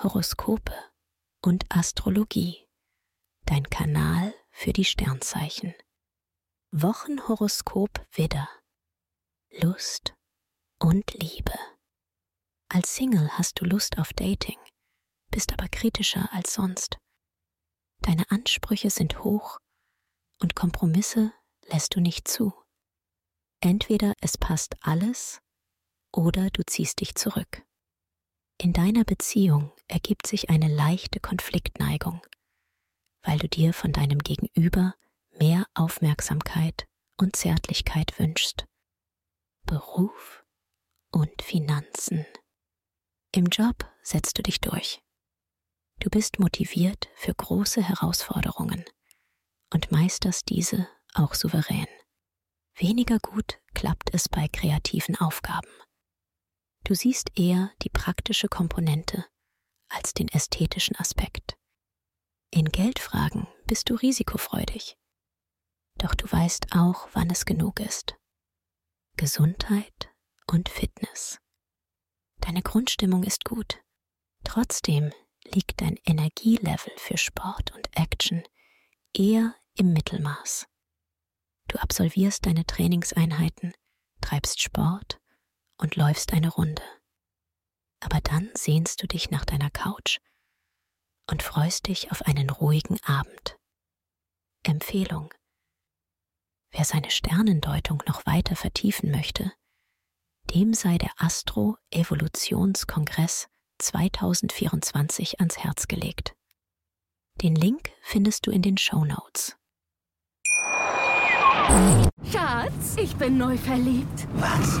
Horoskope und Astrologie. Dein Kanal für die Sternzeichen. Wochenhoroskop Widder. Lust und Liebe. Als Single hast du Lust auf Dating, bist aber kritischer als sonst. Deine Ansprüche sind hoch und Kompromisse lässt du nicht zu. Entweder es passt alles oder du ziehst dich zurück. In deiner Beziehung ergibt sich eine leichte Konfliktneigung, weil du dir von deinem Gegenüber mehr Aufmerksamkeit und Zärtlichkeit wünschst. Beruf und Finanzen. Im Job setzt du dich durch. Du bist motiviert für große Herausforderungen und meisterst diese auch souverän. Weniger gut klappt es bei kreativen Aufgaben. Du siehst eher die praktische Komponente als den ästhetischen Aspekt. In Geldfragen bist du risikofreudig. Doch du weißt auch, wann es genug ist. Gesundheit und Fitness. Deine Grundstimmung ist gut. Trotzdem liegt dein Energielevel für Sport und Action eher im Mittelmaß. Du absolvierst deine Trainingseinheiten, treibst Sport und läufst eine Runde. Aber dann sehnst du dich nach deiner Couch und freust dich auf einen ruhigen Abend. Empfehlung. Wer seine Sternendeutung noch weiter vertiefen möchte, dem sei der Astro-Evolutionskongress 2024 ans Herz gelegt. Den Link findest du in den Show Notes. Schatz, ich bin neu verliebt. Was?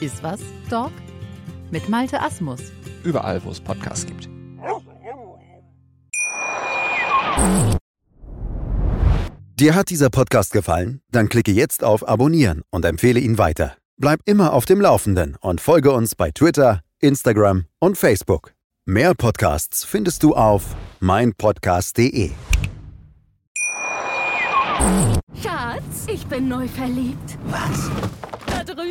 Iswas Dog mit Malte Asmus. Überall, wo es Podcasts gibt. Dir hat dieser Podcast gefallen? Dann klicke jetzt auf Abonnieren und empfehle ihn weiter. Bleib immer auf dem Laufenden und folge uns bei Twitter, Instagram und Facebook. Mehr Podcasts findest du auf meinpodcast.de. Schatz, ich bin neu verliebt. Was?